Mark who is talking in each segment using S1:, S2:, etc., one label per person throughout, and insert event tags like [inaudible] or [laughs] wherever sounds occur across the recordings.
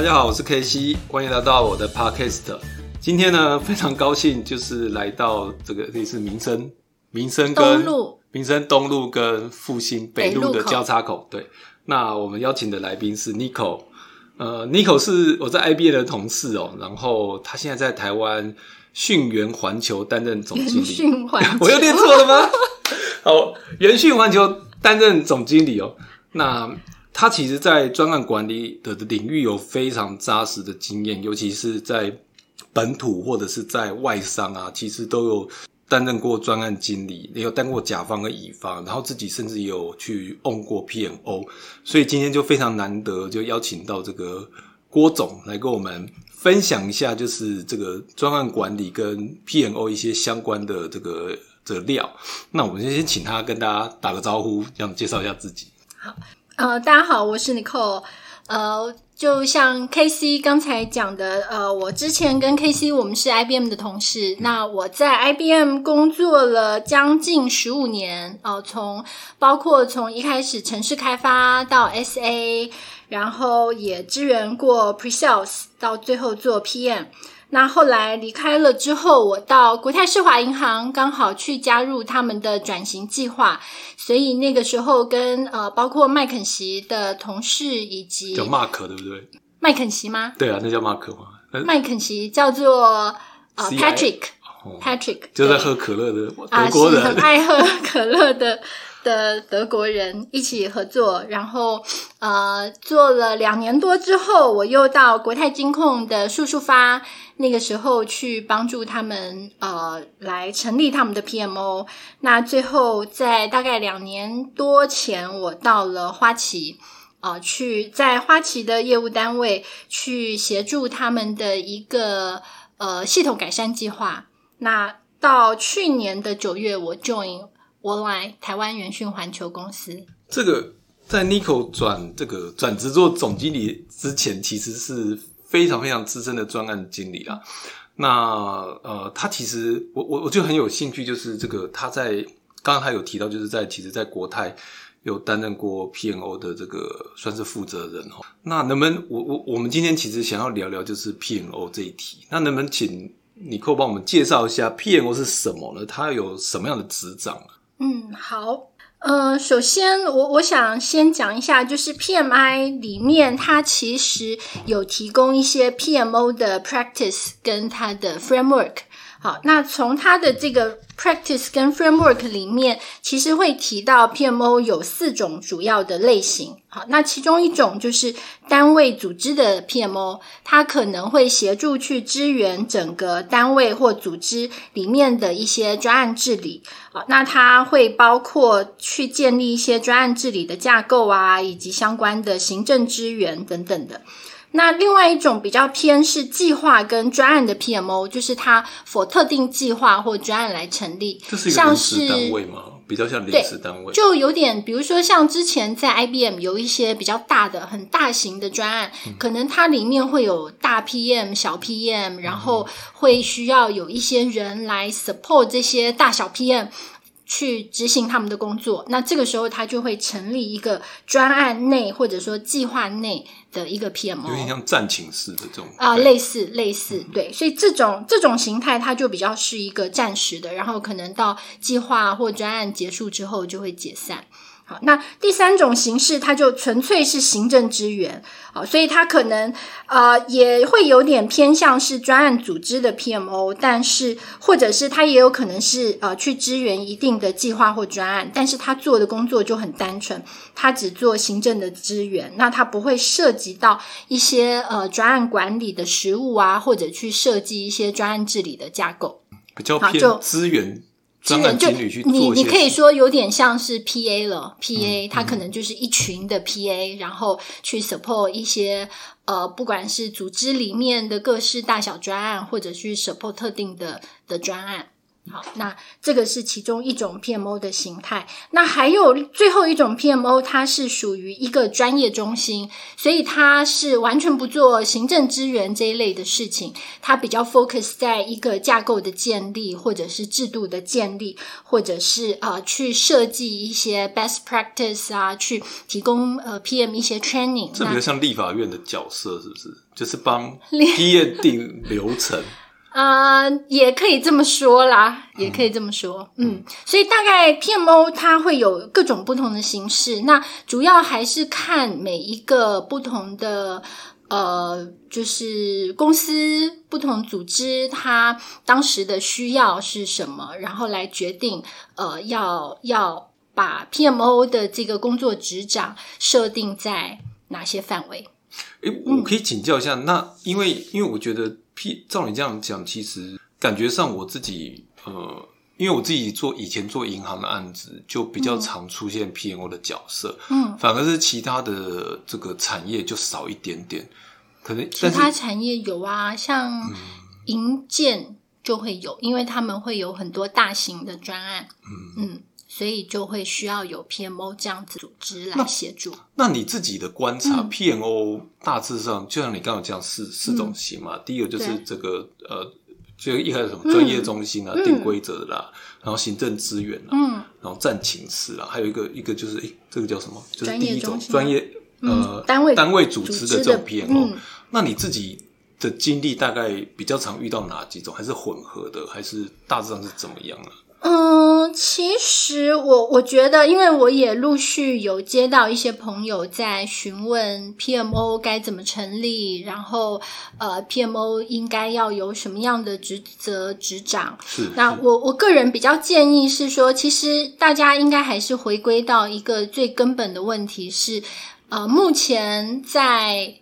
S1: 大家好，我是 K C，欢迎来到我的 Podcast。今天呢，非常高兴，就是来到这个类似民生、民生跟
S2: 东路
S1: 民生东路跟复兴北路的交叉口。对，那我们邀请的来宾是 Nico。呃，Nico 是我在 IBA 的同事哦，然后他现在在台湾讯源环球担任总经理。
S2: 讯环球，[laughs]
S1: 我又念错了吗？好，元讯环球担任总经理哦。那他其实，在专案管理的领域有非常扎实的经验，尤其是在本土或者是在外商啊，其实都有担任过专案经理，也有当过甲方跟乙方，然后自己甚至也有去 on 过 PMO，所以今天就非常难得，就邀请到这个郭总来跟我们分享一下，就是这个专案管理跟 PMO 一些相关的这个这个料。那我们先先请他跟大家打个招呼，这样介绍一下自己。
S2: 好呃，大家好，我是 Nicole。呃，就像 KC 刚才讲的，呃，我之前跟 KC 我们是 IBM 的同事。那我在 IBM 工作了将近十五年，呃，从包括从一开始城市开发到 SA，然后也支援过 Pre-sales，到最后做 PM。那后来离开了之后，我到国泰世华银行，刚好去加入他们的转型计划，所以那个时候跟呃，包括麦肯锡的同事以及
S1: 叫 Mark 对不对？
S2: 麦肯锡吗？
S1: 对啊，那叫 Mark 嘛。
S2: 麦肯锡叫做呃
S1: CI
S2: Patrick
S1: 哦
S2: Patrick，
S1: 就在喝可乐的
S2: 啊，
S1: 德国人，
S2: 是很爱喝可乐的的德国人一起合作，然后呃做了两年多之后，我又到国泰金控的数数发，那个时候去帮助他们呃来成立他们的 PMO。那最后在大概两年多前，我到了花旗。呃，去在花旗的业务单位去协助他们的一个呃系统改善计划。那到去年的九月，我 join 我来台湾元讯环球公司。
S1: 这个在 Nico 转这个转职做总经理之前，其实是非常非常资深的专案经理啊。那呃，他其实我我我就很有兴趣，就是这个他在刚刚他有提到，就是在其实，在国泰有担任过 PNO 的这个算是负责人哦。那能不能我我我们今天其实想要聊聊就是 PNO 这一题，那能不能请你扣帮我们介绍一下 PNO 是什么呢？它有什么样的执掌啊？
S2: 嗯，好。呃，首先我我想先讲一下，就是 PMI 里面它其实有提供一些 PMO 的 practice 跟它的 framework。好，那从它的这个 practice 跟 framework 里面，其实会提到 PMO 有四种主要的类型。好，那其中一种就是单位组织的 PMO，它可能会协助去支援整个单位或组织里面的一些专案治理。好，那它会包括去建立一些专案治理的架构啊，以及相关的行政支援等等的。那另外一种比较偏是计划跟专案的 PMO，就是它否特定计划或专案来成立，
S1: 这是一个
S2: 像
S1: 临时
S2: 是
S1: 单位吗？比较像临时单位。
S2: 就有点，比如说像之前在 IBM 有一些比较大的、很大型的专案，可能它里面会有大 PM、小 PM，然后会需要有一些人来 support 这些大小 PM。去执行他们的工作，那这个时候他就会成立一个专案内或者说计划内的一个 PMO，
S1: 有点像战情式的这种。
S2: 啊、
S1: 对。
S2: 类似类似，对，所以这种这种形态它就比较是一个暂时的，然后可能到计划或专案结束之后就会解散。好，那第三种形式，它就纯粹是行政支援，好，所以它可能呃也会有点偏向是专案组织的 PMO，但是或者是它也有可能是呃去支援一定的计划或专案，但是他做的工作就很单纯，他只做行政的支援，那他不会涉及到一些呃专案管理的实务啊，或者去设计一些专案治理的架构，
S1: 比较偏资源专
S2: 资源就你你可以说有点像是 PA 了，PA
S1: 嗯
S2: 它可能就是一群的 PA，、然后去 support 一些呃，不管是组织里面的各式大小专案，或者去 support 特定的的专案。好，那这个是其中一种 PMO 的形态。那还有最后一种 PMO，它是属于一个专业中心，所以它是完全不做行政支援这一类的事情，它比较 focus 在一个架构的建立，或者是制度的建立，或者是呃去设计一些 best practice 啊，去提供呃 PM 一些 training。
S1: 这比
S2: 那
S1: 较像立法院的角色，是不是？就是帮 PM 定流程。
S2: 呃，也可以这么说啦，也可以这么说，嗯，所以大概 PMO 它会有各种不同的形式，那主要还是看每一个不同的呃，就是公司不同组织它当时的需要是什么，然后来决定呃要要把 PMO 的这个工作职掌设定在哪些范围。
S1: 诶，我可以请教一下，那因为因为我觉得照你这样讲，其实感觉上我自己呃，因为我自己做以前做银行的案子，就比较常出现 PMO 的角色，
S2: 嗯，
S1: 反而是其他的这个产业就少一点点，可能
S2: 其他产业有啊，像银建就会有，因为他们会有很多大型的专案，嗯所以就会需要有 PMO 这样子组织来协助。
S1: 那你自己的观察、
S2: 嗯
S1: p m o 大致上就像你刚刚讲四四种型嘛，第一个就是
S2: 对
S1: 这个呃，就一开始什么专业中心啊、
S2: 嗯
S1: 定规则的啦，然后行政资源啊，
S2: 嗯
S1: 然后战情室啊，还有一个一个就是诶，这个叫什么？就是第一种专业呃
S2: 嗯单位
S1: 单位组织的这种 PMO。
S2: 嗯
S1: 那你自己的经历大概比较常遇到哪几种？还是混合的？还是大致上是怎么样啊？
S2: 嗯，其实我我觉得，因为我也陆续有接到一些朋友在询问 PMO 该怎么成立，然后呃，PMO 应该要有什么样的职责执掌。
S1: 是
S2: 那我我个人比较建议是说，其实大家应该还是回归到一个最根本的问题是，呃，目前在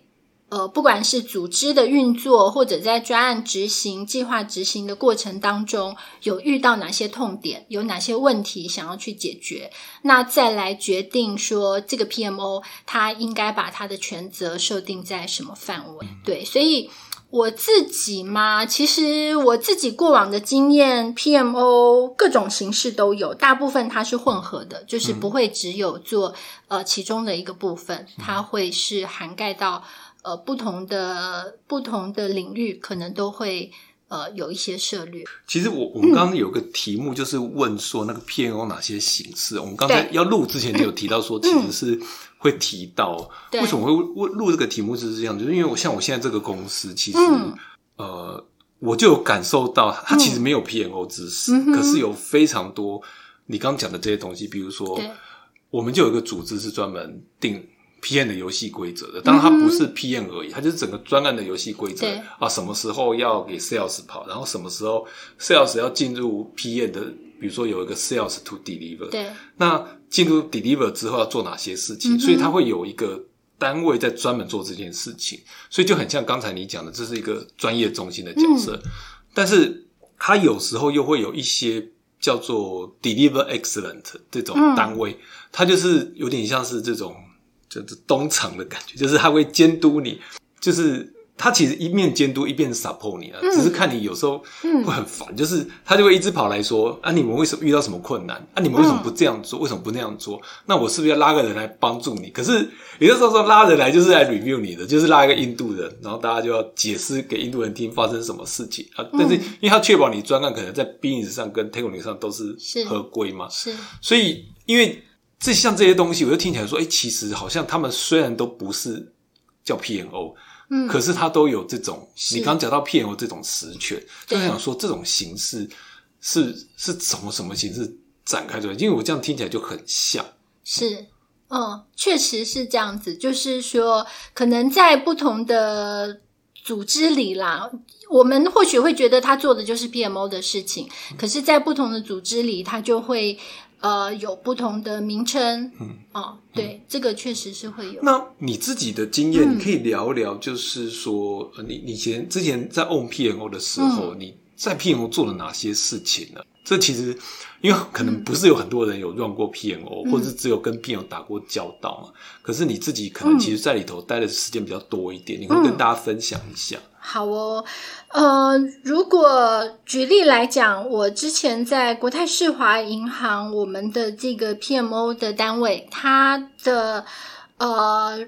S2: 呃，不管是组织的运作，或者在专案执行、计划执行的过程当中，有遇到哪些痛点，有哪些问题想要去解决，那再来决定说这个 PMO 它应该把它的权责设定在什么范围。对，所以我自己嘛，其实我自己过往的经验，PMO 各种形式都有，大部分它是混合的，就是不会只有做、呃其中的一个部分，它会是涵盖到呃不同的不同的领域，可能都会呃有一些涉略。
S1: 其实我我们刚刚有个题目，就是问说那个 P N O 哪些形式？我们刚才要录之前就有提到说，其实是会提到。
S2: 对
S1: 为什么会问录这个题目就是这样？就是因为我像我现在这个公司，其实、
S2: 嗯
S1: 呃，我就有感受到，它其实没有 P N O 知识，
S2: 嗯
S1: 可是有非常多你刚讲的这些东西，比如说，我们就有一个组织是专门定 PM 的游戏规则的，当然它不是 PM 而已，它就是整个专案的游戏规则啊，什么时候要给 Sales 跑，然后什么时候 Sales 要进入 PM 的，比如说有一个 Sales to Deliver，
S2: 对，
S1: 那进入 Deliver 之后要做哪些事情，
S2: 嗯
S1: 所以它会有一个单位在专门做这件事情，所以就很像刚才你讲的，这是一个专业中心的角色，
S2: 嗯。
S1: 但是它有时候又会有一些叫做 Deliver Excellent 这种
S2: 嗯。
S1: 单位，它就是有点像是这种就是东厂的感觉，就是他会监督你，就是。他其实一面监督一边 support 你啊，只是看你有时候
S2: 嗯
S1: 会很烦，就是他就会一直跑来说啊，你们为什么遇到什么困难？啊，你们为什么不这样做？为什么不那样做？那我是不是要拉个人来帮助你？可是有的时候说拉人来就是来 review 你的，就是拉一个印度人，然后大家就要解释给印度人听发生什么事情啊。但是因为他确保你专案可能在 business 上跟 technical 上都是
S2: 是
S1: 合规嘛，
S2: 是，
S1: 所以因为这像这些东西，我就听起来说，哎、其实好像他们虽然都不是叫 PNO，
S2: 嗯，
S1: 可是他都有这种，你刚讲到 PNO 这种实权，就
S2: 对
S1: 想说这种形式是是什么什么形式展开出来？因为我这样听起来就很像，
S2: 是，嗯，确实是这样子。就是说，可能在不同的组织里啦，我们或许会觉得他做的就是 PMO 的事情，可是，在不同的组织里，他就会呃有不同的名称。嗯，哦，对，这个确实是会有。
S1: 那你自己的经验，你可以聊一聊，就是说，呃你你前之前在 on PMO 的时候，你在 PMO 做了哪些事情呢？这其实因为可能不是有很多人有 run 过 PMO，、或者是只有跟 PMO 打过交道嘛。可是你自己可能其实在里头待的时间比较多一点，你会跟大家分享一下。
S2: 好哦，呃，如果举例来讲，我之前在国泰世华银行，我们的这个 PMO 的单位，它的呃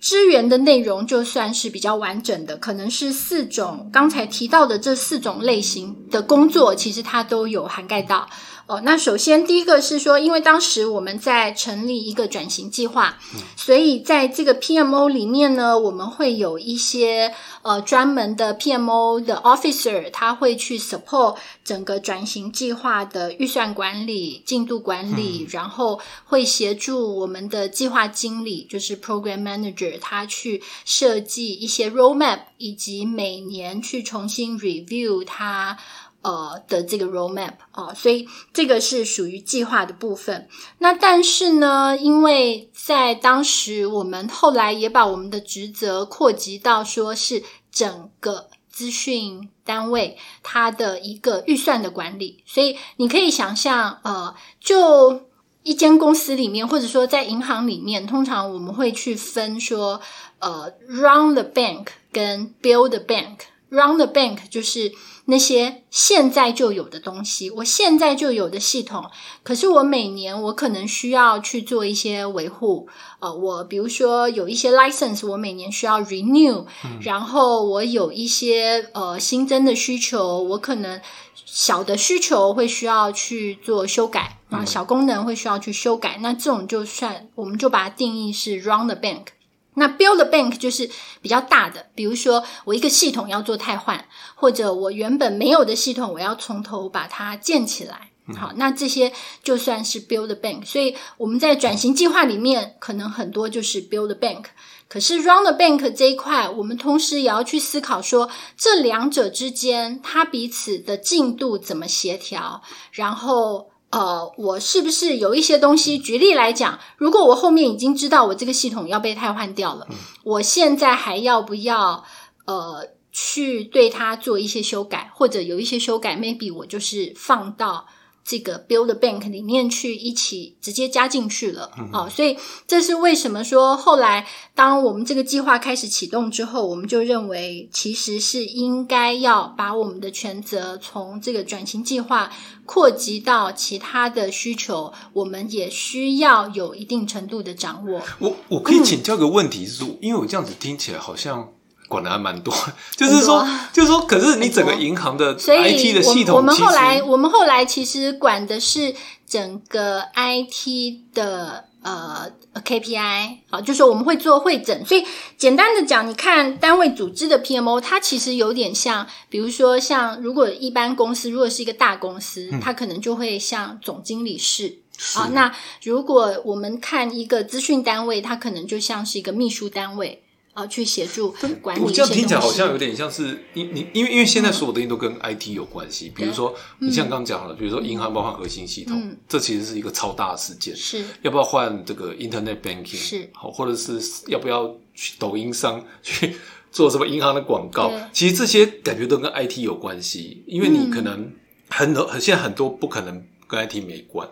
S2: 支援的内容就算是比较完整的，可能是四种刚才提到的这四种类型的工作，其实它都有涵盖到。哦，那首先第一个是说，因为当时我们在成立一个转型计划，所以在这个 PMO 里面呢，我们会有一些呃专门的 PMO 的 officer，他会去 support 整个转型计划的预算管理、进度管理，然后会协助我们的计划经理，就是 program manager，他去设计一些 roadmap，以及每年去重新 review 它。呃的这个 roadmap 哦，所以这个是属于计划的部分。那但是呢，因为在当时我们后来也把我们的职责扩及到说是整个资讯单位它的一个预算的管理，所以你可以想象，呃，就一间公司里面，或者说在银行里面，通常我们会去分说，呃，run the bank 跟 build the bank。run the bank 就是那些现在就有的东西，我现在就有的系统，可是我每年我可能需要去做一些维护。呃，我比如说有一些 license，我每年需要 renew，、然后我有一些呃新增的需求，我可能小的需求会需要去做修改啊，小功能会需要去修改，那这种就算我们就把它定义是 run the bank。那 build the bank 就是比较大的，比如说我一个系统要做汰换，或者我原本没有的系统，我要从头把它建起来。好，那这些就算是 build the bank。所以我们在转型计划里面，可能很多就是 build the bank。可是 run the bank 这一块，我们同时也要去思考说，这两者之间它彼此的进度怎么协调，然后。呃，我是不是有一些东西？举例来讲，如果我后面已经知道我这个系统要被汰换掉了，我现在还要不要呃去对它做一些修改，或者有一些修改，maybe 我就是放到这个 build bank 里面去一起直接加进去了哦，所以这是为什么说后来当我们这个计划开始启动之后，我们就认为其实是应该要把我们的权责从这个转型计划扩及到其他的需求，我们也需要有一定程度的掌握。
S1: 我我可以请教个问题是说，因为我这样子听起来好像管的还蛮多，就是说，就是说，可是你整个银行的
S2: 所以
S1: IT 的系统，
S2: 我我们后来，我们后来其实管的是整个 IT 的呃 KPI，好，就是我们会做会诊。所以简单的讲，你看单位组织的 PMO，它其实有点像，比如说像如果一般公司如果是一个大公司，它可能就会像总经理室。啊，那如果我们看一个资讯单位，它可能就像是一个秘书单位。啊，去协助管理
S1: 我这样听起来好像有点像是因你因为因为现在所有东西都跟 IT 有关系，比如说你像刚刚讲了，比如说银行包括核心系统，这其实是一个超大的事件，
S2: 是。
S1: 要不要换这个 Internet Banking
S2: 是
S1: 好，或者是要不要去抖音上去 [laughs] 做什么银行的广告？其实这些感觉都跟 IT 有关系，因为你可能很多现在很多不可能跟 IT 没关，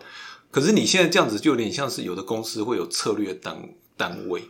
S1: 可是你现在这样子就有点像是有的公司会有策略单单位。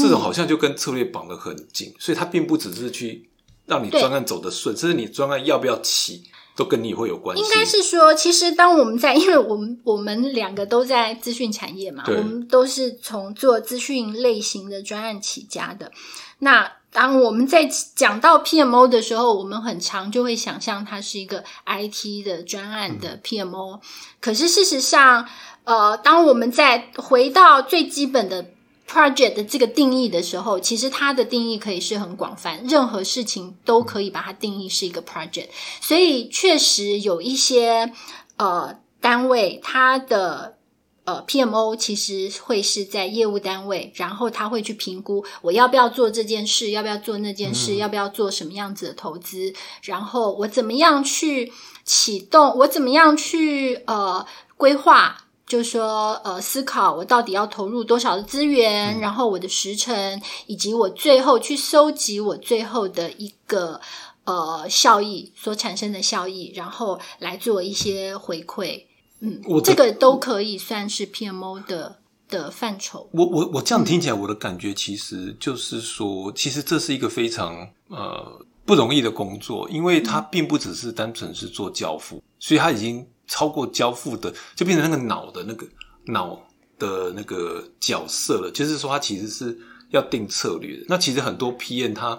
S1: 这种好像就跟策略绑得很紧，所以它并不只是去让你
S2: 对。
S1: 专案走得顺，甚至你专案要不要起，都跟你会有关系。
S2: 应该是说，其实当我们在，[laughs] 因为我们我们两个都在资讯产业嘛，我们都是从做资讯类型的专案起家的。那当我们在讲到 PMO 的时候，我们很常就会想象它是一个 IT 的专案的 PMO，、可是事实上，呃，当我们在回到最基本的 project 的这个定义的时候，其实它的定义可以是很广泛，任何事情都可以把它定义是一个 project。所以确实有一些呃单位，它的呃，PMO 其实会是在业务单位，然后他会去评估我要不要做这件事，要不要做那件事，要不要做什么样子的投资，然后我怎么样去启动，我怎么样去呃规划。就是说，呃，思考我到底要投入多少的资源，然后我的时程，以及我最后去收集我最后的一个呃效益所产生的效益，然后来做一些回馈。嗯，这个都可以算是 PMO 的的范畴。
S1: 我我我这样听起来，我的感觉其实就是说，其实这是一个非常呃不容易的工作，因为它并不只是单纯是做教父，所以它已经。超过交付的，就变成那个脑的那个脑的那个角色了。就是说，他其实是要定策略的。那其实很多 PM 他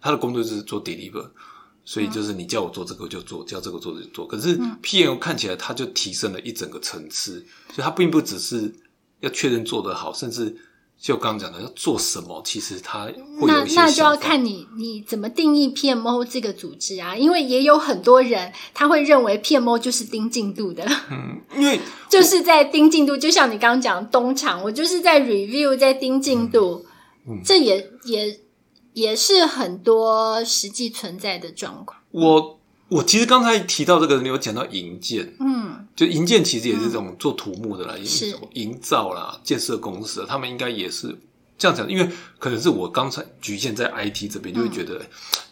S1: 他的工作就是做 deliver，所以就是你叫我做这个就做，叫这个做就做。可是 PM 看起来他就提升了一整个层次，所以他并不只是要确认做得好，甚至。就刚刚讲的要做什么，其实它会有一些
S2: 那那就要看你你怎么定义 PMO 这个组织啊，因为也有很多人他会认为 PMO 就是盯进度的，
S1: 嗯，因为 [laughs]
S2: 就是在盯进度，就像你刚刚讲东厂，我就是在 review 在盯进度，嗯，这也也也是很多实际存在的状况。
S1: 我我其实刚才提到这个，你有讲到营建，
S2: 嗯。
S1: 就营建其实也是这种做土木的啦，是营造啦，建设公司，他们应该也是这样讲。因为可能是我刚才局限在 IT 这边，就会觉得，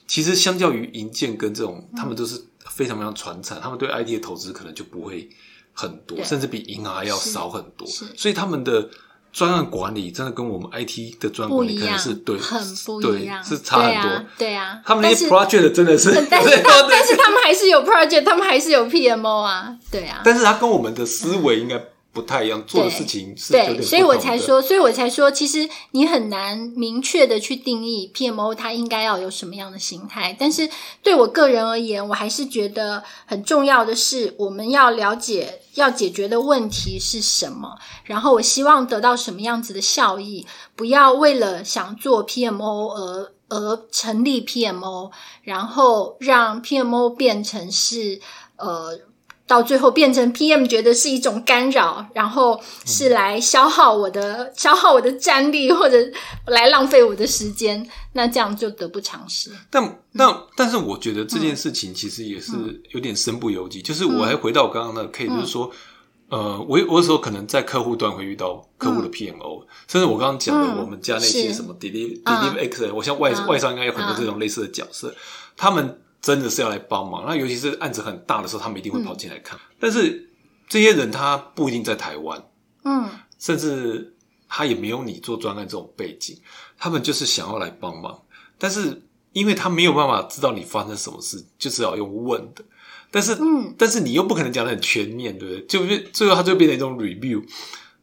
S1: 其实相较于营建跟这种，他们都是非常非常传产，他们对 IT 的投资可能就不会很多，甚至比银行要少很多，所以他们的。专案管理真的跟我们 IT 的专案管理可能是对，
S2: 很不
S1: 一
S2: 样，
S1: 是差很多。
S2: 对啊，
S1: 他们那些 project 真的是，[laughs]
S2: 但是 [laughs] 但是他们还是有 project，他们还是有 PMO 啊，对啊。
S1: 但是他跟我们的思维应该。不太一样做的事情是对，
S2: 所以我才说，所以我才说，其实你很难明确的去定义 PMO 它应该要有什么样的形态。但是对我个人而言，我还是觉得很重要的是，我们要了解要解决的问题是什么，然后我希望得到什么样子的效益，不要为了想做 PMO 而而成立 PMO，然后让 PMO 变成是呃。到最后变成 PM 觉得是一种干扰，然后是来消耗我的消耗我的战力，或者来浪费我的时间，那这样就得不偿失。
S1: 但但但是，我觉得这件事情其实也是有点身不由己。就是我还回到我刚刚那个 case，就是说，呃，我我有时候可能在客户端会遇到客户的 PMO，甚至我刚刚讲的我们家那些什么 deliver deliver X，我像外外商应该有很多这种类似的角色，他们。真的是要来帮忙，那尤其是案子很大的时候，他们一定会跑进来看。但是这些人他不一定在台湾，
S2: 嗯，
S1: 甚至他也没有你做专案这种背景，他们就是想要来帮忙。但是因为他没有办法知道你发生什么事，就只好用问的。但是，
S2: 嗯，
S1: 但是你又不可能讲的很全面，对不对？就最后他就变成一种 review，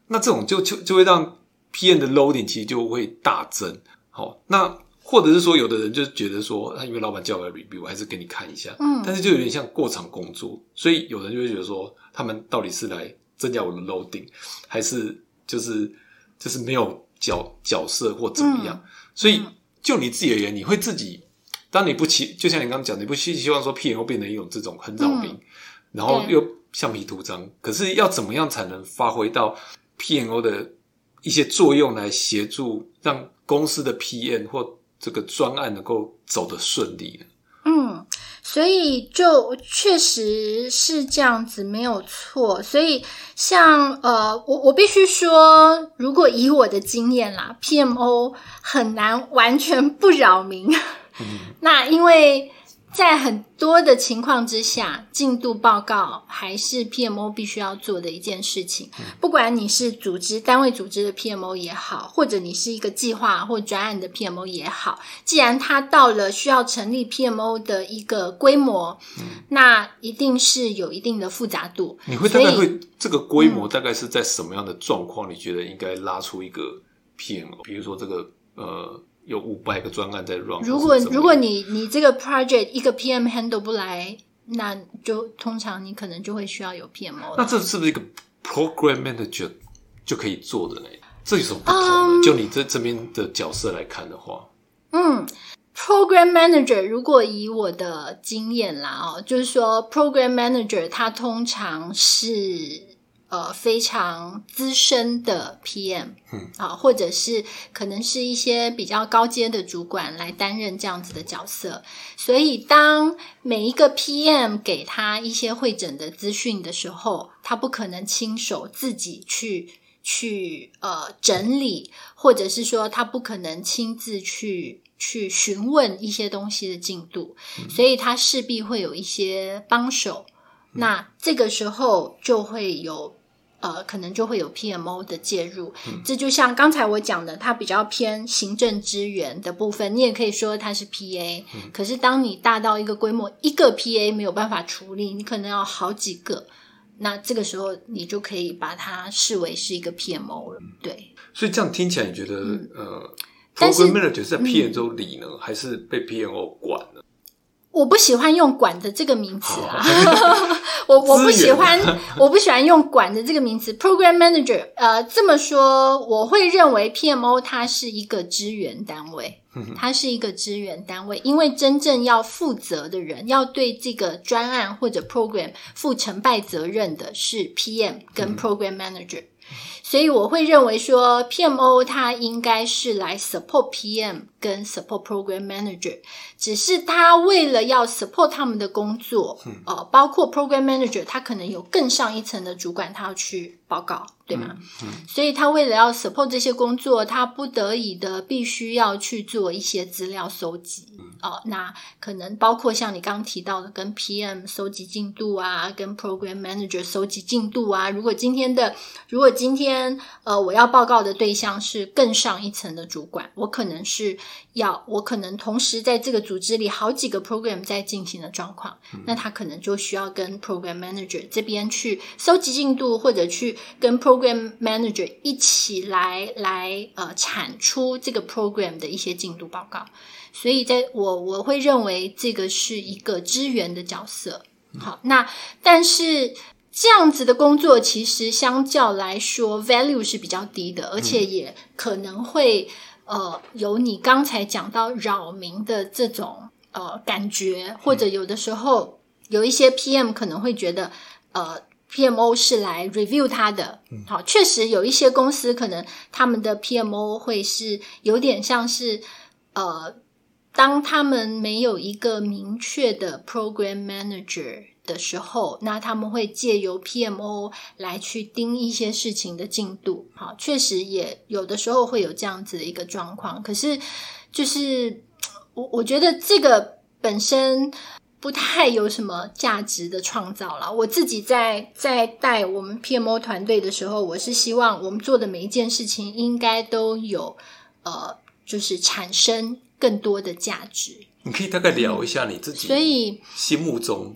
S1: 那这种就就就会让 P N 的 loading 其实就会大增。好，那。或者是说，有的人就觉得说，他因为老板叫我来 review，我还是给你看一下。
S2: 嗯，
S1: 但是就有点像过场工作，所以有人就会觉得说，他们到底是来增加我的 loading，还是就是就是没有角角色或怎么样？所以就你自己而言，你会自己，当你不期，就像你刚刚讲，你不希希望说 P M O 变成一种这种很扰民，然后又橡皮图章，可是要怎么样才能发挥到 P N O 的一些作用来协助让公司的 P N 或这个专案能够走得顺利，
S2: 嗯，所以就确实是这样子，没有错。所以像呃，我我必须说，如果以我的经验啦，PMO 很难完全不扰民。[laughs] 那因为。在很多的情况之下，进度报告还是 PMO 必须要做的一件事情。不管你是组织单位组织的 PMO 也好，或者你是一个计划或专案的 PMO 也好，既然它到了需要成立 PMO 的一个规模，那一定是有一定的复杂度。
S1: 你会大概会这个规模大概是在什么样的状况？你觉得应该拉出一个 PMO？比如说这个呃。有五百个专案在 run。
S2: 如果如果你你这个 project 一个 PM handle 不来，那就通常你可能就会需要有 PMO。
S1: 那这是不是一个 program manager 就可以做的呢？这有什么不同呢？就你这这边的角色来看的话，
S2: 嗯，program manager 如果以我的经验啦哦，就是说 program manager 他通常是呃非常资深的 PM，
S1: 嗯
S2: 啊，或者是可能是一些比较高阶的主管来担任这样子的角色。所以，当每一个 PM 给他一些会诊的资讯的时候，他不可能亲手自己去去呃整理，或者是说他不可能亲自去去询问一些东西的进度，所以他势必会有一些帮手。那这个时候就会有呃，可能就会有 PMO 的介入。这就像刚才我讲的，它比较偏行政支援的部分，你也可以说它是 PA。可是当你大到一个规模，一个 PA 没有办法处理，你可能要好几个。那这个时候，你就可以把它视为是一个 PMO 了。对，
S1: 所以这样听起来，你觉得、呃，program manager 是在 PMO 里呢，还是被 PMO 管呢？
S2: 我不喜欢用“管”的这个名词啊，[laughs] 我我不喜欢，我不喜欢用“管”的这个名词。Program Manager，呃，这么说，我会认为 PMO 它是一个支援单位，它是一个支援单位，因为真正要负责的人，要对这个专案或者 program 负成败责任的是 PM 跟 Program Manager。所以我会认为说，PMO 它应该是来 support PM 跟 support program manager，只是他为了要 support 他们的工作，呃，包括 program manager，他可能有更上一层的主管，他要去报告，对吗？所以他为了要 support 这些工作，他不得已的必须要去做一些资料搜集，哦、那可能包括像你刚刚提到的，跟 PM 收集进度啊，跟 program manager 收集进度啊。如果今天的，如果今天呃我要报告的对象是更上一层的主管，我可能是要，我可能同时在这个组织里好几个 program 在进行的状况，那他可能就需要跟 program manager 这边去收集进度，或者去跟 program manager 一起来来呃产出这个 program 的一些进度报告。所以在我我会认为这个是一个支援的角色。好，那但是这样子的工作其实相较来说 value 是比较低的，而且也可能会呃有你刚才讲到扰民的这种呃感觉，或者有的时候有一些 PM 可能会觉得呃。PMO 是来 review 他的，好，确实有一些公司可能他们的 PMO 会是有点像是呃当他们没有一个明确的 program manager 的时候，那他们会借由 PMO 来去盯一些事情的进度。好，确实也有的时候会有这样子的一个状况。可是，就是我我觉得这个本身不太有什么价值的创造了。我自己在在带我们 PMO 团队的时候，我是希望我们做的每一件事情应该都有呃，就是产生。更多的价值，
S1: 你可以大概聊一下你自己，
S2: 所以
S1: 心目中，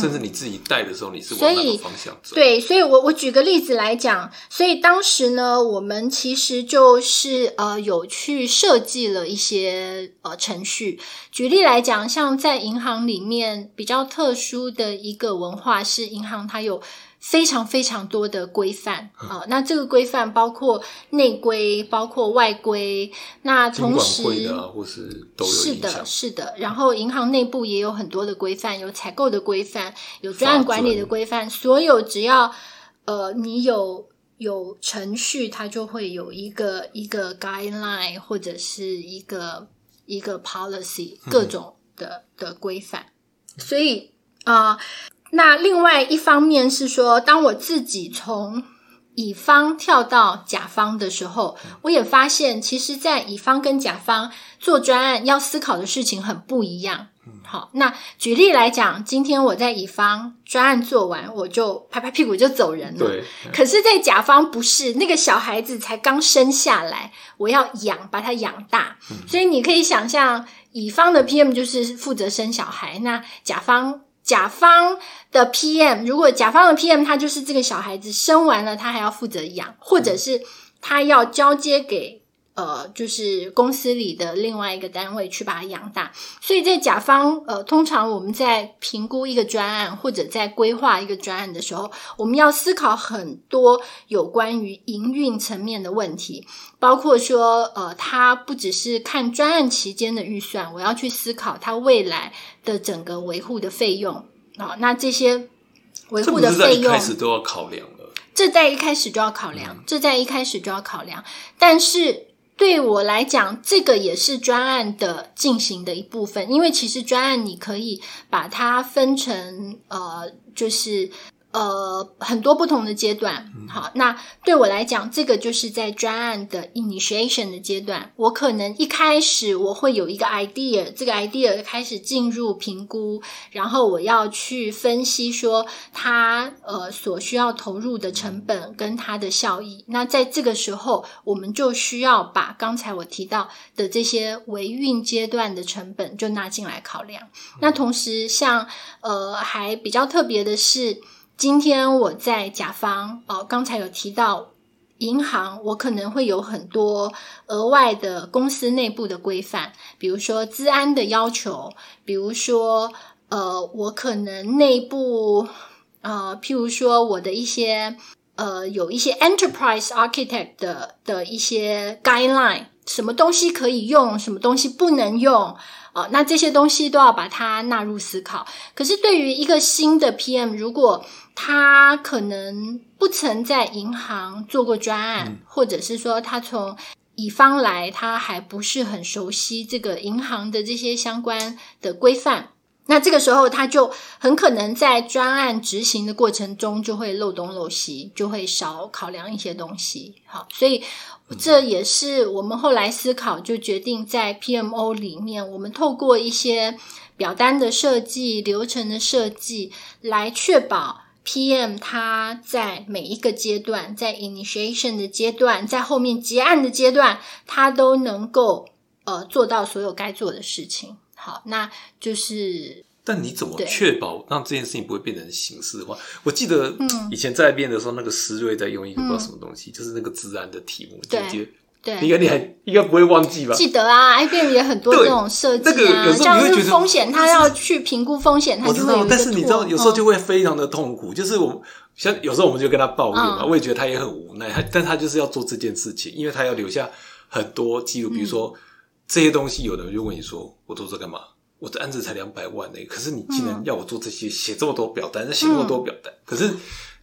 S1: 甚至你自己带的时候，你是往哪个方向走？
S2: 对，所以我我举个例子来讲，所以当时呢，我们其实就是呃有去设计了一些呃程序。举例来讲，像在银行里面比较特殊的一个文化是，银行它有。非常非常多的规范啊、呃，那这个规范包括内规，包括外规。那同时，
S1: 的啊、或是都有
S2: 是的，是的。然后银行内部也有很多的规范，有采购的规范，有专案管理的规范。所有只要呃你有有程序，它就会有一个一个 guideline 或者是一个一个 policy，各种的、嗯、的规范。所以啊。呃那另外一方面是说，当我自己从乙方跳到甲方的时候，我也发现，其实，在乙方跟甲方做专案要思考的事情很不一样。好，那举例来讲，今天我在乙方专案做完，我就拍拍屁股就走人了。
S1: 对。
S2: 可是，在甲方不是，那个小孩子才刚生下来，我要养，把他养大。所以你可以想象，乙方的 PM 就是负责生小孩，那甲方。甲方的 PM，如果甲方的 PM 他就是这个小孩子生完了，他还要负责养，或者是他要交接给呃，就是公司里的另外一个单位去把它养大。所以在甲方呃，通常我们在评估一个专案或者在规划一个专案的时候，我们要思考很多有关于营运层面的问题，包括说呃，他不只是看专案期间的预算，我要去思考他未来的整个维护的费用啊、哦，那这些维护的费用
S1: 开始都要考量了。
S2: 这这在一开始就要考量，这在一开始就要考量。但是对我来讲，这个也是专案的进行的一部分，因为其实专案你可以把它分成呃，就是。呃，很多不同的阶段。好，那对我来讲，这个就是在专案的 initiation 的阶段。我可能一开始我会有一个 idea，这个 idea 开始进入评估，然后我要去分析说它呃所需要投入的成本跟它的效益。那在这个时候，我们就需要把刚才我提到的这些维运阶段的成本就纳进来考量。那同时，像呃还比较特别的是。今天我在甲方哦，刚才有提到银行，我可能会有很多额外的公司内部的规范，比如说资安的要求，比如说呃，我可能内部呃，譬如说我的一些呃，有一些 enterprise architect 的的一些 guideline，什么东西可以用，什么东西不能用。哦，那这些东西都要把它纳入思考。可是对于一个新的 PM，如果他可能不曾在银行做过专案，或者是说他从乙方来，他还不是很熟悉这个银行的这些相关的规范，那这个时候他就很可能在专案执行的过程中就会漏东漏西，就会少考量一些东西。好，所以。这也是我们后来思考，就决定在 PMO 里面，我们透过一些表单的设计、流程的设计，来确保 PM 他在每一个阶段，在 initiation 的阶段，在后面结案的阶段，他都能够呃做到所有该做的事情。好，那就是。
S1: 但你怎么确保让这件事情不会变成形式化？我记得以前在变的时候，那个思睿在用一个不知道什么东西，就是那个自然的题目，对
S2: 对，
S1: 应该你还应该不会忘记吧？
S2: 记得啊，IBM 也很多这种设计啊，像是风险，他要去评估风险，他就会
S1: 但是你知道，有时候就会非常的痛苦。就是我像有时候我们就跟他抱怨嘛，我也觉得他也很无奈，他但他就是要做这件事情，因为他要留下很多记录，比如说这些东西，有的人就问你说：“我做这干嘛？”我的案子才两百万呢，可是你竟然要我做这些，写这么多表单，那写那么多表单，可是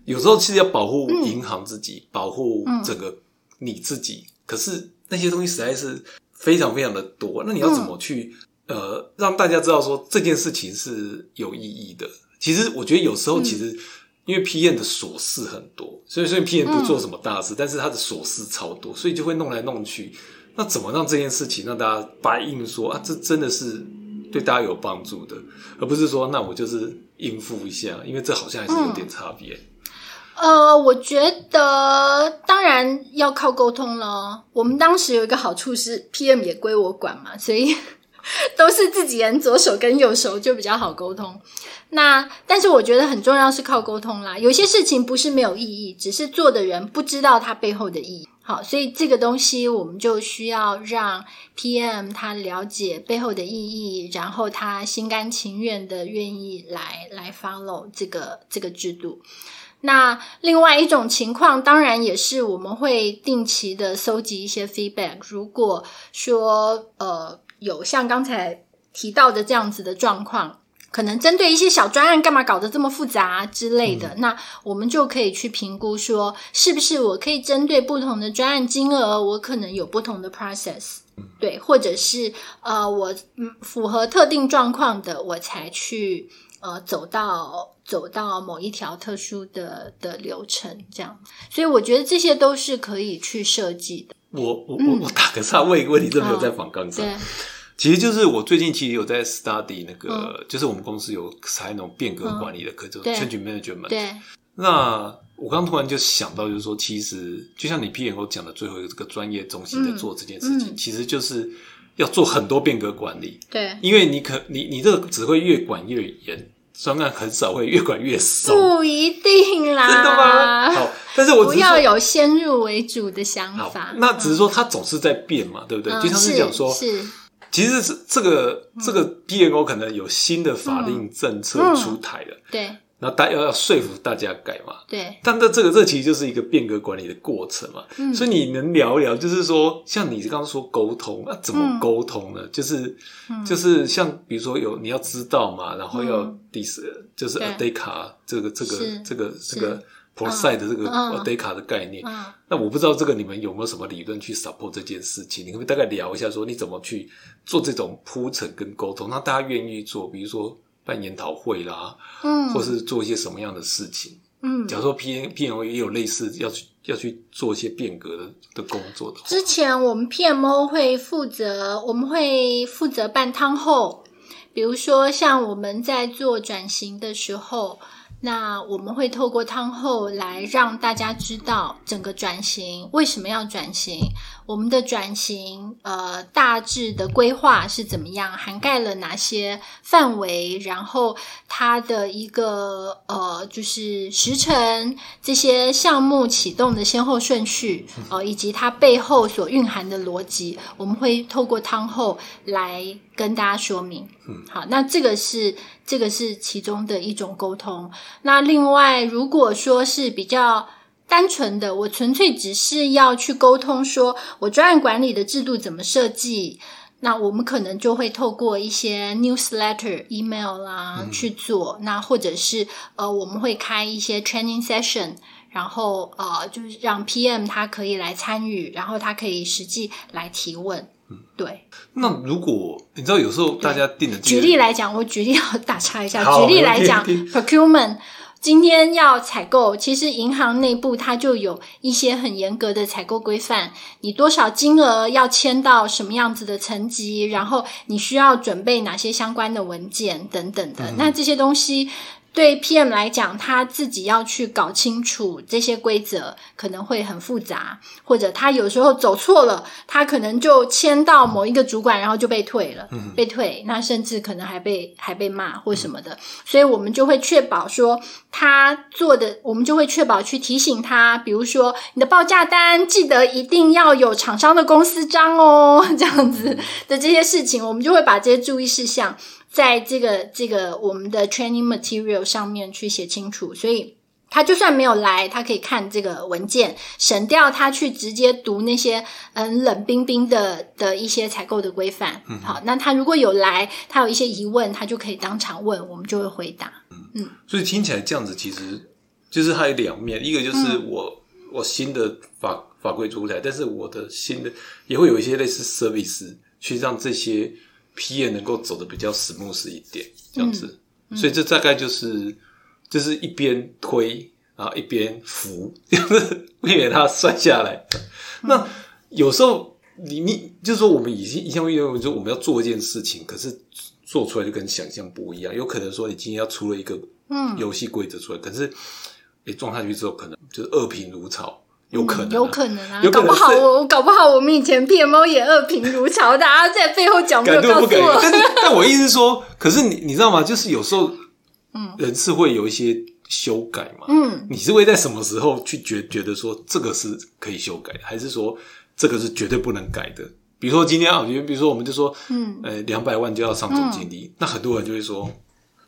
S1: 有时候其实要保护银行自己，保护整个你自己，可是那些东西实在是非常非常的多，那你要怎么去呃让大家知道说这件事情是有意义的？其实我觉得有时候其实因为 P N 的琐事很多，所以所以 P N 不做什么大事，但是他的琐事超多，所以就会弄来弄去。那怎么让这件事情让大家白印说啊，这真的是？对大家有帮助的，而不是说那我就是应付一下，因为这好像还是有点差别。
S2: 呃，我觉得当然要靠沟通了。我们当时有一个好处是，PM 也归我管嘛，所以 [laughs] 都是自己人，左手跟右手就比较好沟通。那但是我觉得很重要是靠沟通啦。有些事情不是没有意义，只是做的人不知道它背后的意义。好，所以这个东西我们就需要让 PM 他了解背后的意义，然后他心甘情愿的愿意来来 follow 这个这个制度。那另外一种情况，当然也是我们会定期的收集一些 feedback。如果说呃有像刚才提到的这样子的状况。可能针对一些小专案，干嘛搞得这么复杂之类的？那我们就可以去评估说，是不是我可以针对不同的专案金额，我可能有不同的 process，对，或者是呃，我符合特定状况的，我才去呃走到走到某一条特殊的的流程这样。所以我觉得这些都是可以去设计的。
S1: 我我我我打个岔，问一个问题，这没有在访纲上。其实就是我最近其实有在 study 那个，就是我们公司有采那种变革管理的课，就 change management。
S2: 对。
S1: 那我刚突然就想到，就是说，其实就像你 P M O 讲的最后一个这个专业中心在做这件事情，其实就是要做很多变革管理。
S2: 对。
S1: 因为你可你你这个只会越管越严，专案很少会越管越松。
S2: 不一定啦。
S1: 真的吗？好，但是我
S2: 不要有先入为主的想法。
S1: 那只是说它总是在变嘛，对不对？就像是讲说。
S2: 是。
S1: 其实是这个这个 B N O 可能有新的法令政策出台了，
S2: 对，
S1: 那大要要说服大家改嘛，
S2: 对，
S1: 但这这个这其实就是一个变革管理的过程嘛，所以你能聊一聊，就是说像你刚刚说沟通，那怎么沟通呢？就是就是像比如说有你要知道嘛，然后要 dis 就是 a d a 卡这个这个这个这个 ProSite 的这个
S2: 嗯
S1: a d e c a 的概念。
S2: 嗯
S1: 那我不知道这个你们有没有什么理论去 support 这件事情？你可不可以大概聊一下，说你怎么去做这种铺陈跟沟通，那大家愿意做？比如说办研讨会啦，
S2: 嗯
S1: 或是做一些什么样的事情？
S2: 嗯。
S1: 假如说 P N P M O 也有类似要去要去做一些变革的的工作的话，
S2: 之前我们 PMO 会负责，我们会负责办汤后，比如说像我们在做转型的时候，那我们会透过汤后来让大家知道整个转型为什么要转型，我们的转型呃大致的规划是怎么样，涵盖了哪些范围，然后它的一个呃就是时程这些项目启动的先后顺序，呃以及它背后所蕴含的逻辑，我们会透过汤后来跟大家说明。嗯，好，那这个是这个是其中的一种沟通。那另外，如果说是比较单纯的，我纯粹只是要去沟通，说我专案管理的制度怎么设计。那我们可能就会透过一些 newsletter、email 啦、去做，那或者是呃，我们会开一些 training session，然后呃，就是让 PM 他可以来参与，然后他可以实际来提问。对，
S1: 那如果你知道有时候大家定的这
S2: 举例来讲，我举例要打岔一下。
S1: 好
S2: 举例来讲，procurement 今天要采购，其实银行内部它就有一些很严格的采购规范，你多少金额要签到什么样子的层级，然后你需要准备哪些相关的文件等等的。那这些东西。对 PM 来讲，他自己要去搞清楚这些规则，可能会很复杂，或者他有时候走错了，他可能就签到某一个主管，然后就被退了，被退，那甚至可能还被还被骂或什么的，所以我们就会确保说他做的，我们就会确保去提醒他，比如说你的报价单记得一定要有厂商的公司章哦，[laughs] 这样子的这些事情，我们就会把这些注意事项。在这个这个我们的 training material 上面去写清楚，所以他就算没有来，他可以看这个文件，省掉他去直接读那些嗯冷冰冰的的一些采购的规范。好，那他如果有来，他有一些疑问，他就可以当场问，我们就会回答。嗯。
S1: 所以听起来这样子，其实就是它有两面，一个就是我、我新的法法规出来，但是我的新的也会有一些类似 service 去让这些 PM 能够走的比较 smooth 一点，这样子。所以这大概就是就是一边推，然后一边扶，就是避免它摔下来。那有时候你你就是说，我们已经以前会认为说我们要做一件事情，可是做出来就跟想象不一样。有可能说你今天要出了一个
S2: 嗯
S1: 游戏规则出来，可是你撞下去之后，可能就是恶评如潮，有可能啊、
S2: 有可能啊，
S1: 有可能
S2: 搞不好
S1: 我
S2: 我搞不好我们以前 PMO 也恶评如潮，大家在背后讲没有
S1: 敢怒不
S2: 我。
S1: 但是，[laughs] 但我意思是说，可是你你知道吗？就是有时候，嗯，人是会有一些修改嘛。
S2: 嗯，
S1: 你是会在什么时候去觉觉得说这个是可以修改的，还是说这个是绝对不能改的？比如说今天啊，比如比如说我们就说，
S2: 嗯，
S1: 呃，两百万就要上总经理，那很多人就会说。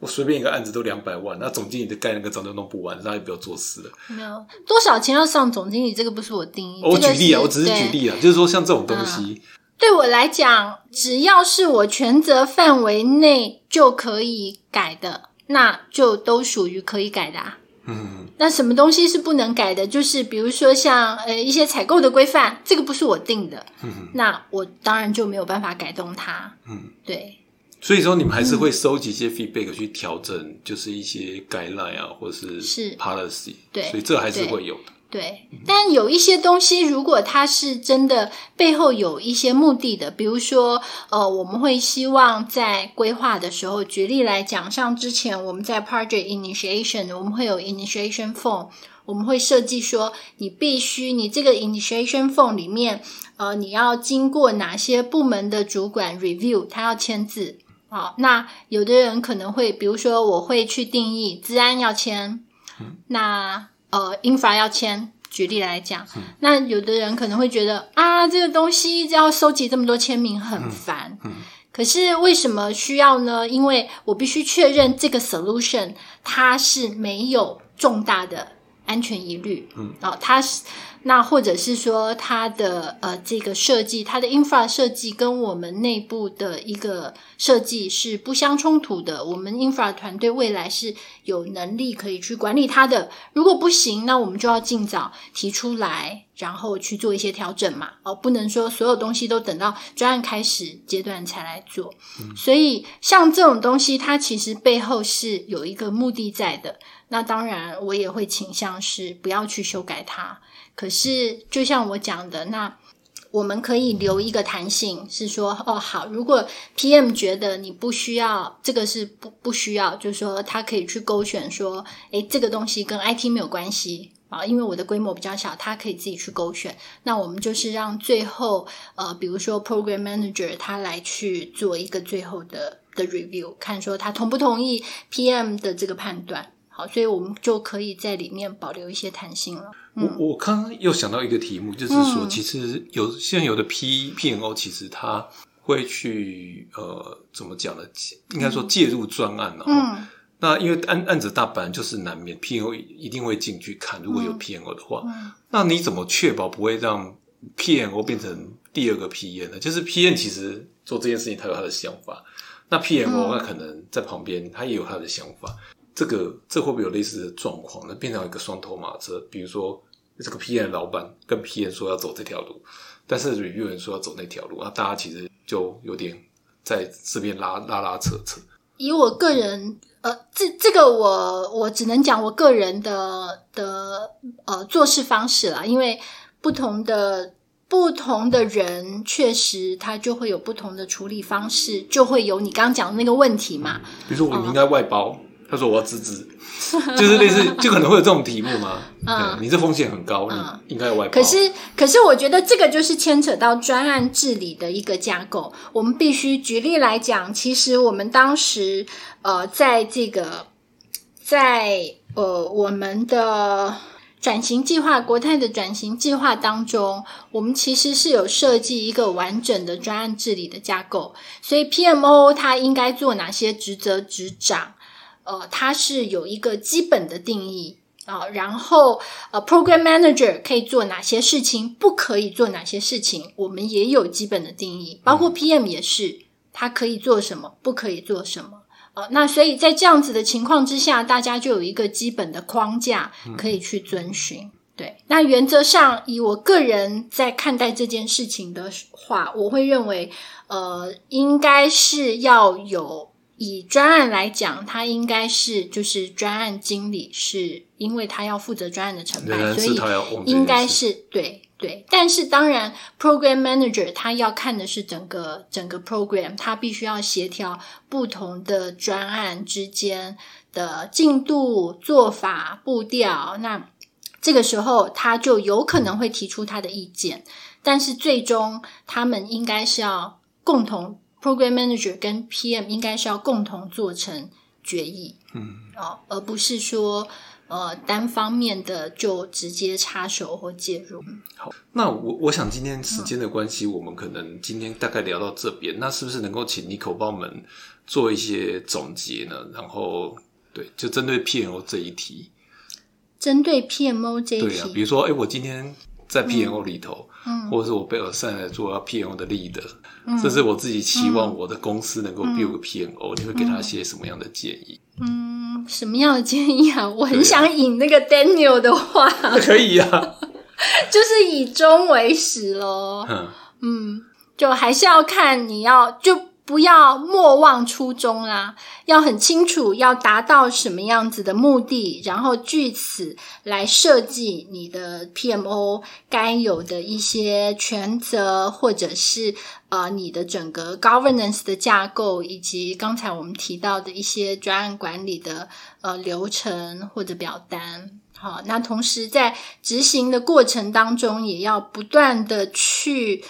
S1: 我随便一个案子都两百万，那总经理的盖那个章都弄不完，那就不要做事了。
S2: 没有多少钱要上总经理，这个不是我定义。
S1: 我
S2: 这个
S1: 举例啊，我只是
S2: 对
S1: 举例啊，就是说像这种东西，
S2: 对我来讲，只要是我权责范围内就可以改的，那就都属于可以改的、啊。
S1: 嗯，
S2: 那什么东西是不能改的？就是比如说像呃一些采购的规范，这个不是我定的，
S1: 嗯
S2: 那我当然就没有办法改动它。
S1: 嗯，
S2: 对，
S1: 所以说你们还是会收集一些 feedback 去调整，就是一些 guideline 啊，或者是
S2: 是。
S1: policy，
S2: 对
S1: 所以这还是会有的。
S2: 对，但有一些东西，如果它是真的背后有一些目的的，比如说，呃，我们会希望在规划的时候，举例来讲，像之前我们在 project initiation，我们会有 initiation form，我们会设计说，你必须你这个 initiation form 里面，呃，你要经过哪些部门的主管 review，他要签字。好，那有的人可能会，比如说，我会去定义，治安要签，那呃，infra 要签。举例来讲，那有的人可能会觉得啊，这个东西要收集这么多签名很烦。可是为什么需要呢？因为我必须确认这个 solution 它是没有重大的安全疑虑，嗯，哦，它是那或者是说它的呃这个设计，它的 infra 设计跟我们内部的一个设计是不相冲突的。我们 infra 团队未来是有能力可以去管理它的。如果不行，那我们就要尽早提出来，然后去做一些调整嘛。哦，不能说所有东西都等到专案开始阶段才来做。所以像这种东西，它其实背后是有一个目的在的。那当然，我也会倾向是不要去修改它。可是，就像我讲的，那我们可以留一个弹性，是说，哦，好，如果 PM 觉得你不需要这个是不不需要，就是说他可以去勾选说，诶，这个东西跟 IT 没有关系啊，因为我的规模比较小，他可以自己去勾选。那我们就是让最后，呃，比如说 Program Manager 他来去做一个最后的的 review，看说他同不同意 PM 的这个判断。好，所以我们就可以在里面保留一些弹性了。
S1: 我我刚刚又想到一个题目，就是说，其实有现有的 P P N O，其实它会去呃，怎么讲呢？应该说介入专案了。嗯，那因为案案子大本来就是难免 P N O 一定会进去看，如果有 P N O 的话，那你怎么确保不会让 P N O 变成第二个 P N 呢？就是 P N 其实做这件事情，他有他的想法，那 P N O 那可能在旁边，他也有他的想法。这个这会不会有类似的状况？那变成一个双头马车，比如说这个 P N 老板跟 P N 说要走这条路，但是 review 人说要走那条路，那大家其实就有点在这边拉拉拉扯扯。
S2: 以我个人，呃，这这个我我只能讲我个人的的呃做事方式啦，因为不同的不同的人，确实他就会有不同的处理方式，就会有你刚刚讲的那个问题嘛。
S1: 比如说，我们应该外包。他说：“我要辞职，就是类似，就可能会有这种题目吗？嗯，你这风险很高，你应该外包。
S2: 可是，可是，我觉得这个就是牵扯到专案治理的一个架构。我们必须举例来讲，其实我们当时，呃，在这个，在呃我们的转型计划，国泰的转型计划当中，我们其实是有设计一个完整的专案治理的架构。所以，PMO 它应该做哪些职责、职掌？”呃，它是有一个基本的定义啊，然后呃，program manager 可以做哪些事情，不可以做哪些事情，我们也有基本的定义，包括 PM 也是，它可以做什么，不可以做什么啊。那所以在这样子的情况之下，大家就有一个基本的框架可以去遵循。对，那原则上以我个人在看待这件事情的话，我会认为，呃，应该是要有。以专案来讲，他应该是就是专案经理，是因为他要负责专案的成败，所以应该是对对。但是当然，program manager 他要看的是整个整个 program，他必须要协调不同的专案之间的进度、做法、步调。那这个时候，他就有可能会提出他的意见，但是最终他们应该是要共同。Program Manager 跟 PM 应该是要共同做成决议，嗯，哦，而不是说呃单方面的就直接插手或介入。
S1: 好，那我我想今天时间的关系，我们可能今天大概聊到这边，那是不是能够请 Nico 帮我们做一些总结呢？然后对，就针对 PMO 这一题，
S2: 针对 PMO 这一
S1: 题，比如说，哎，我今天在 PMO 里头。嗯，或者是我被尔赛来做 P N O 的 leader，这是我自己期望我的公司能够 build 个 P N O，你会给他些什么样的建议？
S2: 嗯，什么样的建议啊？我很想引那个 Daniel 的话，[laughs]
S1: 可以啊，[laughs]
S2: 就是以终为始喽。嗯，就还是要看你要就。不要莫忘初衷啦，要很清楚要达到什么样子的目的，然后据此来设计你的 PMO 该有的一些权责，或者是呃你的整个 governance 的架构，以及刚才我们提到的一些专案管理的呃流程或者表单。好，那同时在执行的过程当中，也要不断的去。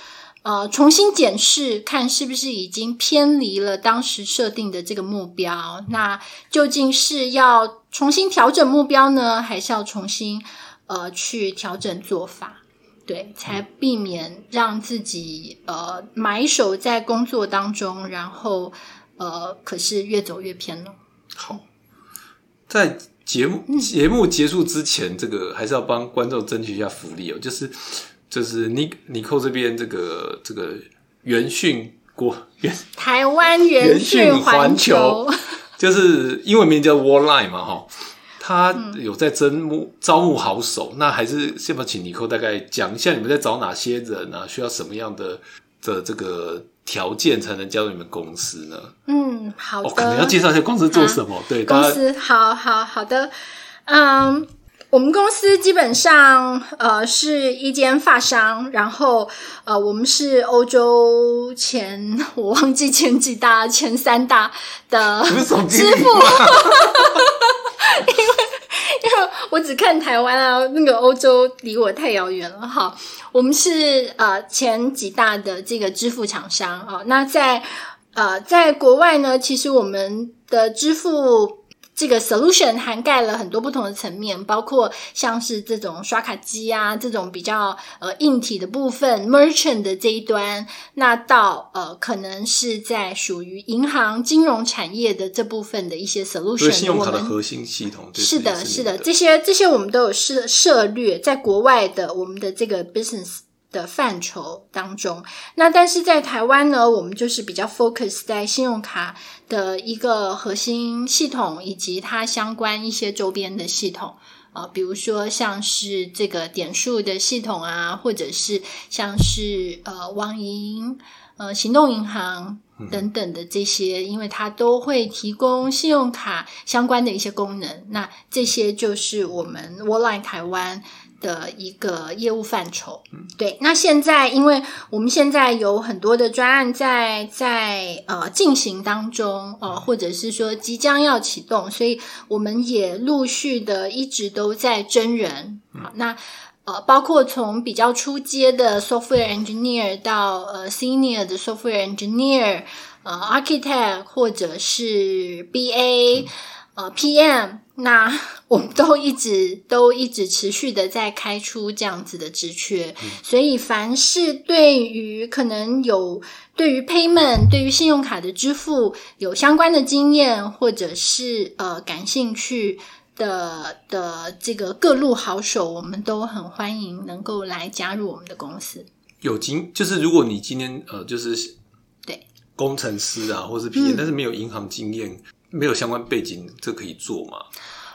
S2: 呃，重新检视，看是不是已经偏离了当时设定的这个目标。那究竟是要重新调整目标呢，还是要重新呃去调整做法？对，才避免让自己呃埋首在工作当中，然后呃可是越走越偏了。
S1: 好，在节目节目结束之前，这个还是要帮观众争取一下福利哦，就是就是尼尼寇这边这个这个元讯国元 [laughs]
S2: 台湾元讯环球，[laughs]
S1: 就是英文名叫 Warline 嘛，哈，他有在招募招募好手，那还是先不请尼寇大概讲一下你们在找哪些人啊，需要什么样的的这个条件才能加入你们公司呢？
S2: 嗯，好的，
S1: 可能要介绍一下公司做什么，对，
S2: 公司好好好的，嗯。我们公司基本上呃是一间发商，然后呃我们是欧洲前我忘记前几大前三大的支付，[laughs] 因为因为我只看台湾啊，那个欧洲离我太遥远了哈。我们是呃前几大的这个支付厂商啊，那在呃在国外呢，其实我们的支付。这个 solution 涵盖了很多不同的层面，包括像是这种刷卡机啊，这种比较呃硬体的部分，merchant 的这一端，那到呃可能是在属于银行金融产业的这部分的一些 solution，
S1: 信用卡的核心系统
S2: 是的，是的，这些这些我们都有涉涉略，在国外的我们的这个 business。的范畴当中，那但是在台湾呢，我们就是比较 focus 在信用卡的一个核心系统以及它相关一些周边的系统。啊，比如说像是这个点数的系统啊，或者是像是呃网银、呃行动银行等等的这些，因为它都会提供信用卡相关的一些功能，那这些就是我们 w o l l i n e 台湾。的一个业务范畴，对。那现在，因为我们现在有很多的专案在在呃进行当中，呃，或者是说即将要启动，所以我们也陆续的一直都在真人。好，那呃，包括从比较初阶的 software engineer 到呃 senior 的 software engineer，呃，architect 或者是 BA，呃，PM。那 [laughs] 我们都一直都一直持续的在开出这样子的职缺，所以凡是对于可能有对于 payment 对于信用卡的支付有相关的经验，或者是呃感兴趣的的这个各路好手，我们都很欢迎能够来加入我们的公司。
S1: 有经就是如果你今天呃就是
S2: 对
S1: 工程师啊，或是 PM，但是没有银行经验。没有相关背景，这可以做吗？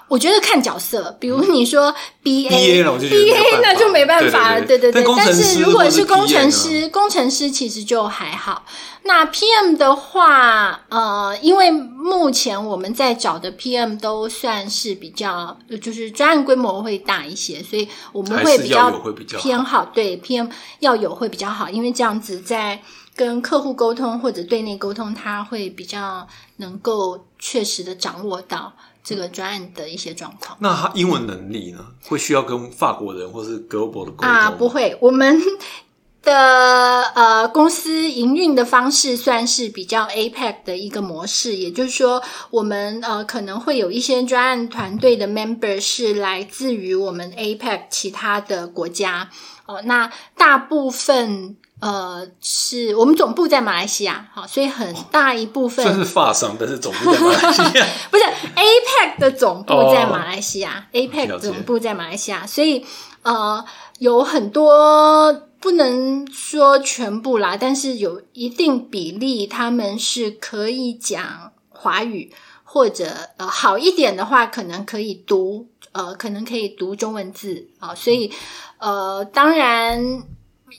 S2: 我觉得看角色，比如你说
S1: B A，B
S2: A 那就没办法了。对对对，但
S1: 是
S2: 如果是工程师，工程师其实就还好。那 P M 的话，呃，因为目前我们在找的 P M 都算是比较，就是专案规模会大一些，所以我们会比较偏好对 P M 要有会比较好，因为这样子在。跟客户沟通或者对内沟通，他会比较能够确实的掌握到这个专案的一些状况。
S1: 那他英文能力呢？会需要跟法国人或是 global 的沟通
S2: 啊？不会，我们 [laughs] 的呃公司营运的方式算是比较 APEC 的一个模式，也就是说，我们呃可能会有一些专案团队的 member 是来自于我们 APEC 其他的国家哦。那大部分。呃，是我们总部在马来西亚，好，所以很大一部分
S1: 算是发商，但是总部在马来西亚，[laughs]
S2: 不是 APEC 的总部在马来西亚，APEC 总部在马来西亚，所以呃，有很多不能说全部啦，但是有一定比例，他们是可以讲华语，或者呃好一点的话，可能可以读，呃，可能可以读中文字啊，所以呃，当然。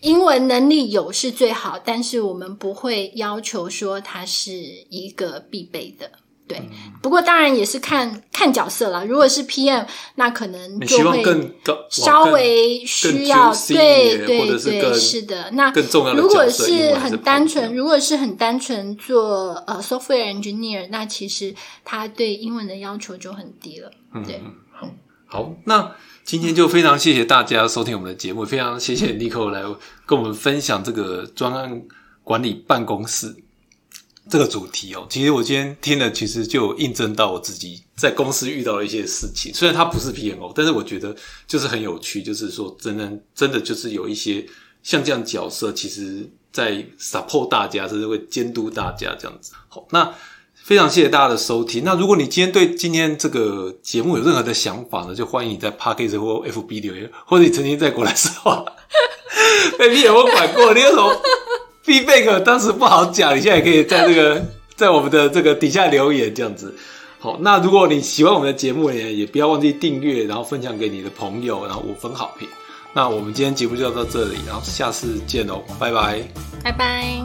S2: 英文能力有是最好，但是我们不会要求说它是一个必备的。对，不过当然也是看看角色了。如果是 PM，那可能就会稍微需要对对对，是的。那如果是很单纯，如果是很单纯做呃 software engineer，那其实他对英文的要求就很低了。对，
S1: 好，那。今天就非常谢谢大家收听我们的节目，非常谢谢 Nico 来跟我们分享这个专案管理办公室这个主题哦。其实我今天听了，其实就印证到我自己在公司遇到的一些事情。虽然它不是 PMO，但是我觉得就是很有趣，就是说真的真的就是有一些像这样角色，其实在 support 大家，甚至会监督大家这样子。好，那。非常谢谢大家的收听。那如果你今天对今天这个节目有任何的想法呢，就欢迎你在 p a c k a g e 或 FB 留言，或者你曾经在过来说话，[laughs] 被屁有没有管过？你有什么 feedback？当时不好讲，你现在也可以在这个 [laughs] 在我们的这个底下留言这样子。好，那如果你喜欢我们的节目呢，也不要忘记订阅，然后分享给你的朋友，然后五分好评。那我们今天节目就到这里，然后下次见喽，拜拜，
S2: 拜拜。